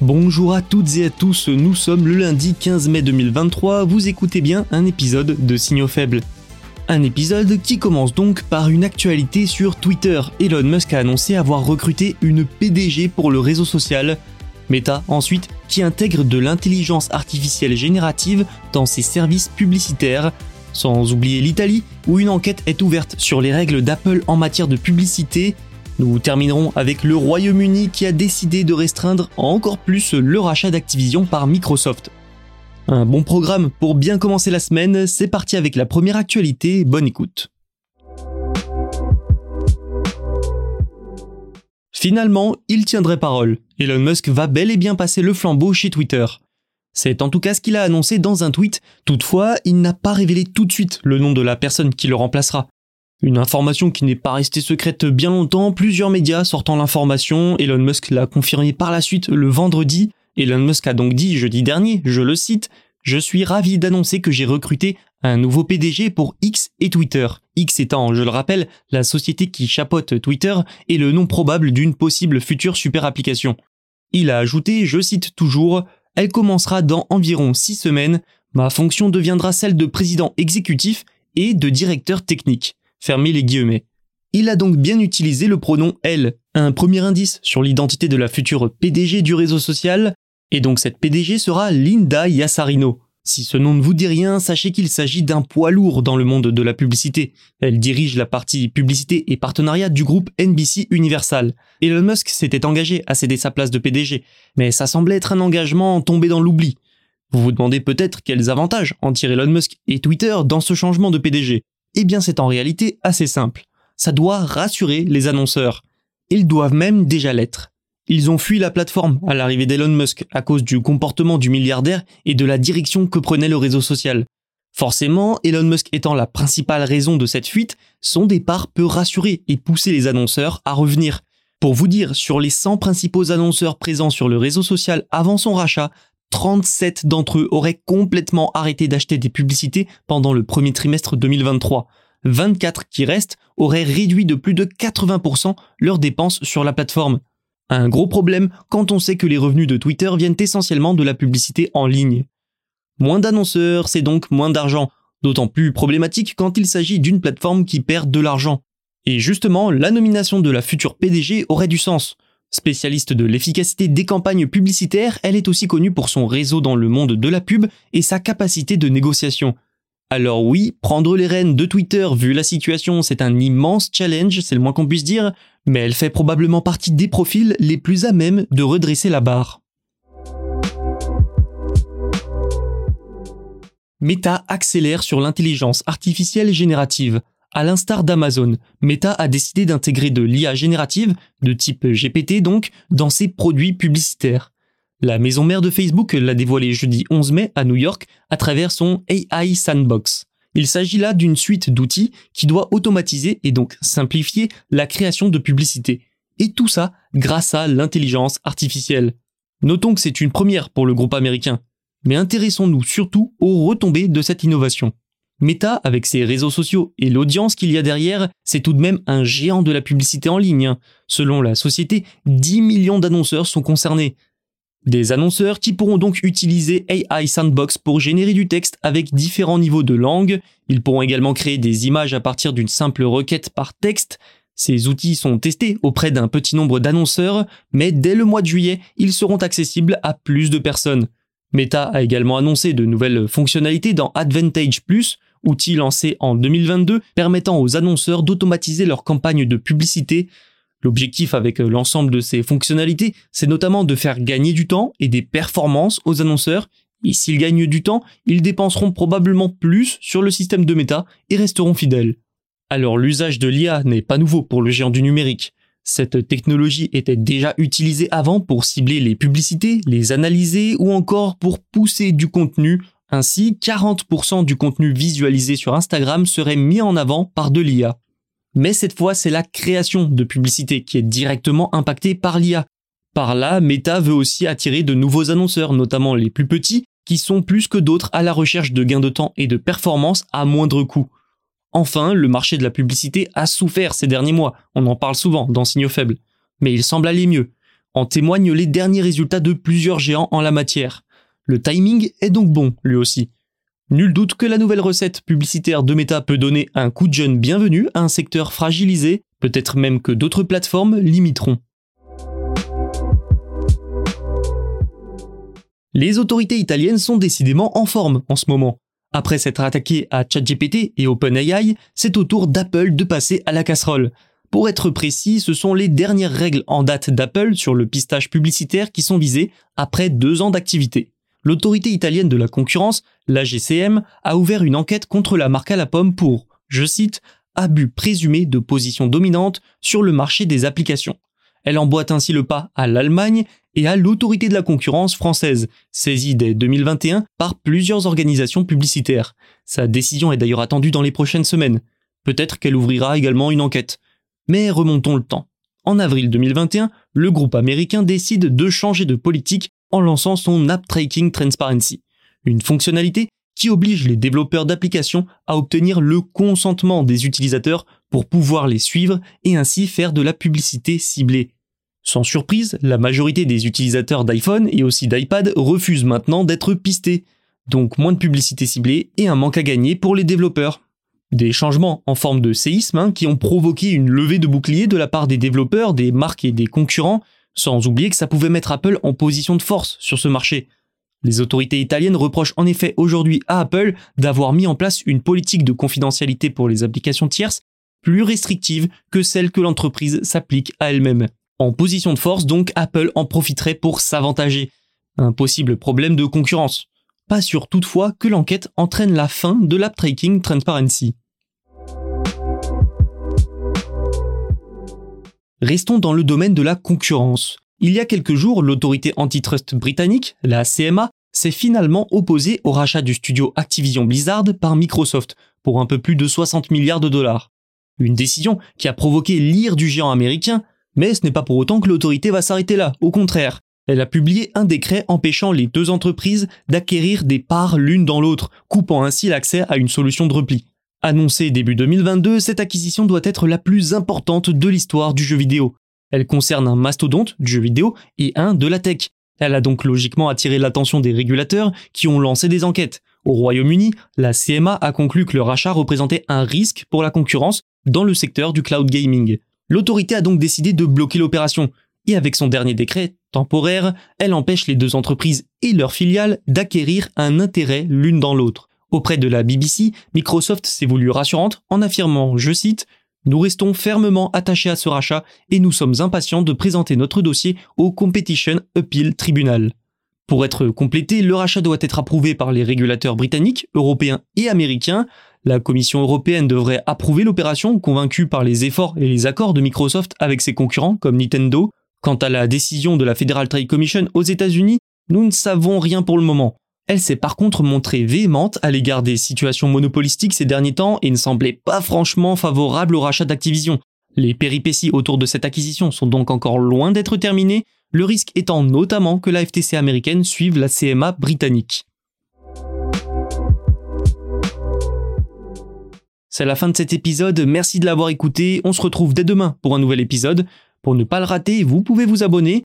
Bonjour à toutes et à tous, nous sommes le lundi 15 mai 2023, vous écoutez bien un épisode de Signaux faibles. Un épisode qui commence donc par une actualité sur Twitter. Elon Musk a annoncé avoir recruté une PDG pour le réseau social. Meta ensuite qui intègre de l'intelligence artificielle générative dans ses services publicitaires. Sans oublier l'Italie où une enquête est ouverte sur les règles d'Apple en matière de publicité nous terminerons avec le Royaume-Uni qui a décidé de restreindre encore plus le rachat d'Activision par Microsoft. Un bon programme pour bien commencer la semaine, c'est parti avec la première actualité, bonne écoute. Finalement, il tiendrait parole. Elon Musk va bel et bien passer le flambeau chez Twitter. C'est en tout cas ce qu'il a annoncé dans un tweet, toutefois il n'a pas révélé tout de suite le nom de la personne qui le remplacera. Une information qui n'est pas restée secrète bien longtemps, plusieurs médias sortant l'information, Elon Musk l'a confirmé par la suite le vendredi. Elon Musk a donc dit jeudi dernier, je le cite, Je suis ravi d'annoncer que j'ai recruté un nouveau PDG pour X et Twitter. X étant, je le rappelle, la société qui chapeaute Twitter et le nom probable d'une possible future super application. Il a ajouté, je cite toujours, Elle commencera dans environ 6 semaines, ma fonction deviendra celle de président exécutif et de directeur technique. Fermez les guillemets. Il a donc bien utilisé le pronom elle, un premier indice sur l'identité de la future PDG du réseau social, et donc cette PDG sera Linda Yassarino. Si ce nom ne vous dit rien, sachez qu'il s'agit d'un poids lourd dans le monde de la publicité. Elle dirige la partie publicité et partenariat du groupe NBC Universal. Elon Musk s'était engagé à céder sa place de PDG, mais ça semblait être un engagement tombé dans l'oubli. Vous vous demandez peut-être quels avantages en tire Elon Musk et Twitter dans ce changement de PDG. Eh bien c'est en réalité assez simple. Ça doit rassurer les annonceurs. Ils doivent même déjà l'être. Ils ont fui la plateforme à l'arrivée d'Elon Musk à cause du comportement du milliardaire et de la direction que prenait le réseau social. Forcément, Elon Musk étant la principale raison de cette fuite, son départ peut rassurer et pousser les annonceurs à revenir. Pour vous dire, sur les 100 principaux annonceurs présents sur le réseau social avant son rachat, 37 d'entre eux auraient complètement arrêté d'acheter des publicités pendant le premier trimestre 2023. 24 qui restent auraient réduit de plus de 80% leurs dépenses sur la plateforme. Un gros problème quand on sait que les revenus de Twitter viennent essentiellement de la publicité en ligne. Moins d'annonceurs, c'est donc moins d'argent, d'autant plus problématique quand il s'agit d'une plateforme qui perd de l'argent. Et justement, la nomination de la future PDG aurait du sens. Spécialiste de l'efficacité des campagnes publicitaires, elle est aussi connue pour son réseau dans le monde de la pub et sa capacité de négociation. Alors oui, prendre les rênes de Twitter vu la situation, c'est un immense challenge, c'est le moins qu'on puisse dire, mais elle fait probablement partie des profils les plus à même de redresser la barre. Meta accélère sur l'intelligence artificielle générative. À l'instar d'Amazon, Meta a décidé d'intégrer de l'IA générative, de type GPT donc, dans ses produits publicitaires. La maison mère de Facebook l'a dévoilé jeudi 11 mai à New York à travers son AI Sandbox. Il s'agit là d'une suite d'outils qui doit automatiser et donc simplifier la création de publicités. Et tout ça grâce à l'intelligence artificielle. Notons que c'est une première pour le groupe américain. Mais intéressons-nous surtout aux retombées de cette innovation. Meta, avec ses réseaux sociaux et l'audience qu'il y a derrière, c'est tout de même un géant de la publicité en ligne. Selon la société, 10 millions d'annonceurs sont concernés. Des annonceurs qui pourront donc utiliser AI Sandbox pour générer du texte avec différents niveaux de langue. Ils pourront également créer des images à partir d'une simple requête par texte. Ces outils sont testés auprès d'un petit nombre d'annonceurs, mais dès le mois de juillet, ils seront accessibles à plus de personnes. Meta a également annoncé de nouvelles fonctionnalités dans Advantage Plus, outil lancé en 2022 permettant aux annonceurs d'automatiser leurs campagnes de publicité. L'objectif avec l'ensemble de ces fonctionnalités, c'est notamment de faire gagner du temps et des performances aux annonceurs, et s'ils gagnent du temps, ils dépenseront probablement plus sur le système de Meta et resteront fidèles. Alors l'usage de l'IA n'est pas nouveau pour le géant du numérique. Cette technologie était déjà utilisée avant pour cibler les publicités, les analyser ou encore pour pousser du contenu. Ainsi, 40% du contenu visualisé sur Instagram serait mis en avant par de l'IA. Mais cette fois, c'est la création de publicité qui est directement impactée par l'IA. Par là, Meta veut aussi attirer de nouveaux annonceurs, notamment les plus petits, qui sont plus que d'autres à la recherche de gains de temps et de performance à moindre coût. Enfin, le marché de la publicité a souffert ces derniers mois, on en parle souvent dans Signaux Faibles, mais il semble aller mieux. En témoignent les derniers résultats de plusieurs géants en la matière. Le timing est donc bon, lui aussi. Nul doute que la nouvelle recette publicitaire de Meta peut donner un coup de jeune bienvenu à un secteur fragilisé, peut-être même que d'autres plateformes limiteront. Les autorités italiennes sont décidément en forme en ce moment. Après s'être attaqué à ChatGPT et OpenAI, c'est au tour d'Apple de passer à la casserole. Pour être précis, ce sont les dernières règles en date d'Apple sur le pistage publicitaire qui sont visées après deux ans d'activité. L'autorité italienne de la concurrence, l'AGCM, a ouvert une enquête contre la marque à la pomme pour, je cite, abus présumé de position dominante sur le marché des applications. Elle emboîte ainsi le pas à l'Allemagne et à l'autorité de la concurrence française, saisie dès 2021 par plusieurs organisations publicitaires. Sa décision est d'ailleurs attendue dans les prochaines semaines. Peut-être qu'elle ouvrira également une enquête. Mais remontons le temps. En avril 2021, le groupe américain décide de changer de politique en lançant son App Tracking Transparency, une fonctionnalité qui oblige les développeurs d'applications à obtenir le consentement des utilisateurs pour pouvoir les suivre et ainsi faire de la publicité ciblée. Sans surprise, la majorité des utilisateurs d'iPhone et aussi d'iPad refusent maintenant d'être pistés, donc moins de publicité ciblée et un manque à gagner pour les développeurs. Des changements en forme de séisme hein, qui ont provoqué une levée de boucliers de la part des développeurs, des marques et des concurrents, sans oublier que ça pouvait mettre Apple en position de force sur ce marché. Les autorités italiennes reprochent en effet aujourd'hui à Apple d'avoir mis en place une politique de confidentialité pour les applications tierces plus restrictive que celle que l'entreprise s'applique à elle-même. En position de force, donc, Apple en profiterait pour s'avantager. Un possible problème de concurrence. Pas sûr toutefois que l'enquête entraîne la fin de l'App Tracking Transparency. Restons dans le domaine de la concurrence. Il y a quelques jours, l'autorité antitrust britannique, la CMA, s'est finalement opposée au rachat du studio Activision Blizzard par Microsoft pour un peu plus de 60 milliards de dollars. Une décision qui a provoqué l'ire du géant américain, mais ce n'est pas pour autant que l'autorité va s'arrêter là, au contraire. Elle a publié un décret empêchant les deux entreprises d'acquérir des parts l'une dans l'autre, coupant ainsi l'accès à une solution de repli. Annoncée début 2022, cette acquisition doit être la plus importante de l'histoire du jeu vidéo. Elle concerne un mastodonte du jeu vidéo et un de la tech. Elle a donc logiquement attiré l'attention des régulateurs qui ont lancé des enquêtes. Au Royaume-Uni, la CMA a conclu que le rachat représentait un risque pour la concurrence dans le secteur du cloud gaming. L'autorité a donc décidé de bloquer l'opération, et avec son dernier décret temporaire, elle empêche les deux entreprises et leurs filiales d'acquérir un intérêt l'une dans l'autre. Auprès de la BBC, Microsoft s'est voulu rassurante en affirmant, je cite, Nous restons fermement attachés à ce rachat et nous sommes impatients de présenter notre dossier au Competition Appeal Tribunal. Pour être complété, le rachat doit être approuvé par les régulateurs britanniques, européens et américains, la Commission européenne devrait approuver l'opération, convaincue par les efforts et les accords de Microsoft avec ses concurrents comme Nintendo. Quant à la décision de la Federal Trade Commission aux États-Unis, nous ne savons rien pour le moment. Elle s'est par contre montrée véhémente à l'égard des situations monopolistiques ces derniers temps et ne semblait pas franchement favorable au rachat d'Activision. Les péripéties autour de cette acquisition sont donc encore loin d'être terminées, le risque étant notamment que la FTC américaine suive la CMA britannique. C'est la fin de cet épisode, merci de l'avoir écouté, on se retrouve dès demain pour un nouvel épisode. Pour ne pas le rater, vous pouvez vous abonner.